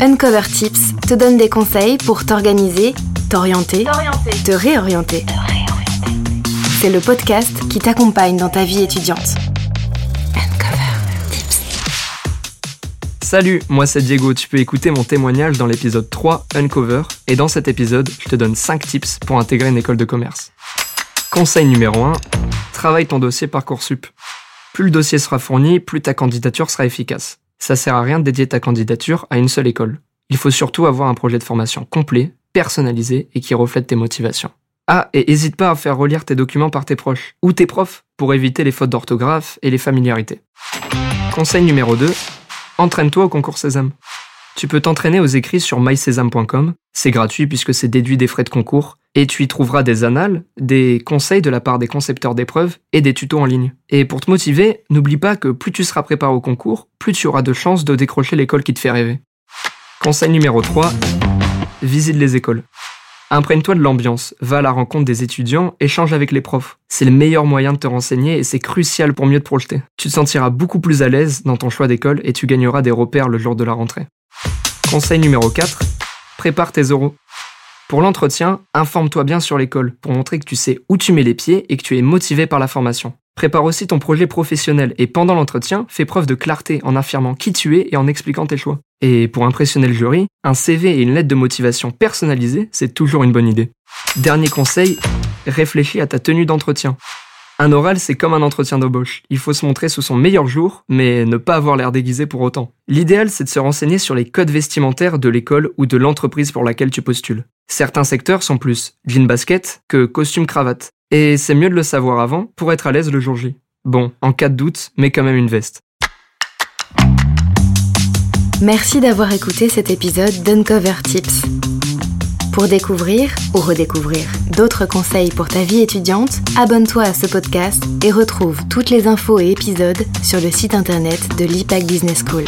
Uncover Tips te donne des conseils pour t'organiser, t'orienter, te réorienter. C'est le podcast qui t'accompagne dans ta vie étudiante. Uncover Tips. Salut, moi c'est Diego, tu peux écouter mon témoignage dans l'épisode 3 Uncover et dans cet épisode, je te donne 5 tips pour intégrer une école de commerce. Conseil numéro 1, travaille ton dossier Parcoursup. Plus le dossier sera fourni, plus ta candidature sera efficace. Ça sert à rien de dédier ta candidature à une seule école. Il faut surtout avoir un projet de formation complet, personnalisé et qui reflète tes motivations. Ah, et n'hésite pas à faire relire tes documents par tes proches ou tes profs pour éviter les fautes d'orthographe et les familiarités. Conseil numéro 2, entraîne-toi au concours Sésame. Tu peux t'entraîner aux écrits sur mysésame.com, c'est gratuit puisque c'est déduit des frais de concours, et tu y trouveras des annales, des conseils de la part des concepteurs d'épreuves et des tutos en ligne. Et pour te motiver, n'oublie pas que plus tu seras préparé au concours, plus tu auras de chances de décrocher l'école qui te fait rêver. Conseil numéro 3, visite les écoles. Imprègne-toi de l'ambiance, va à la rencontre des étudiants, échange avec les profs. C'est le meilleur moyen de te renseigner et c'est crucial pour mieux te projeter. Tu te sentiras beaucoup plus à l'aise dans ton choix d'école et tu gagneras des repères le jour de la rentrée. Conseil numéro 4, prépare tes oraux. Pour l'entretien, informe-toi bien sur l'école pour montrer que tu sais où tu mets les pieds et que tu es motivé par la formation. Prépare aussi ton projet professionnel et pendant l'entretien, fais preuve de clarté en affirmant qui tu es et en expliquant tes choix. Et pour impressionner le jury, un CV et une lettre de motivation personnalisée, c'est toujours une bonne idée. Dernier conseil, réfléchis à ta tenue d'entretien. Un oral, c'est comme un entretien d'embauche. Il faut se montrer sous son meilleur jour, mais ne pas avoir l'air déguisé pour autant. L'idéal, c'est de se renseigner sur les codes vestimentaires de l'école ou de l'entreprise pour laquelle tu postules. Certains secteurs sont plus jean basket que costume cravate. Et c'est mieux de le savoir avant pour être à l'aise le jour J. Bon, en cas de doute, mets quand même une veste. Merci d'avoir écouté cet épisode d'Uncover Tips. Pour découvrir ou redécouvrir d'autres conseils pour ta vie étudiante, abonne-toi à ce podcast et retrouve toutes les infos et épisodes sur le site internet de l'IPAC Business School.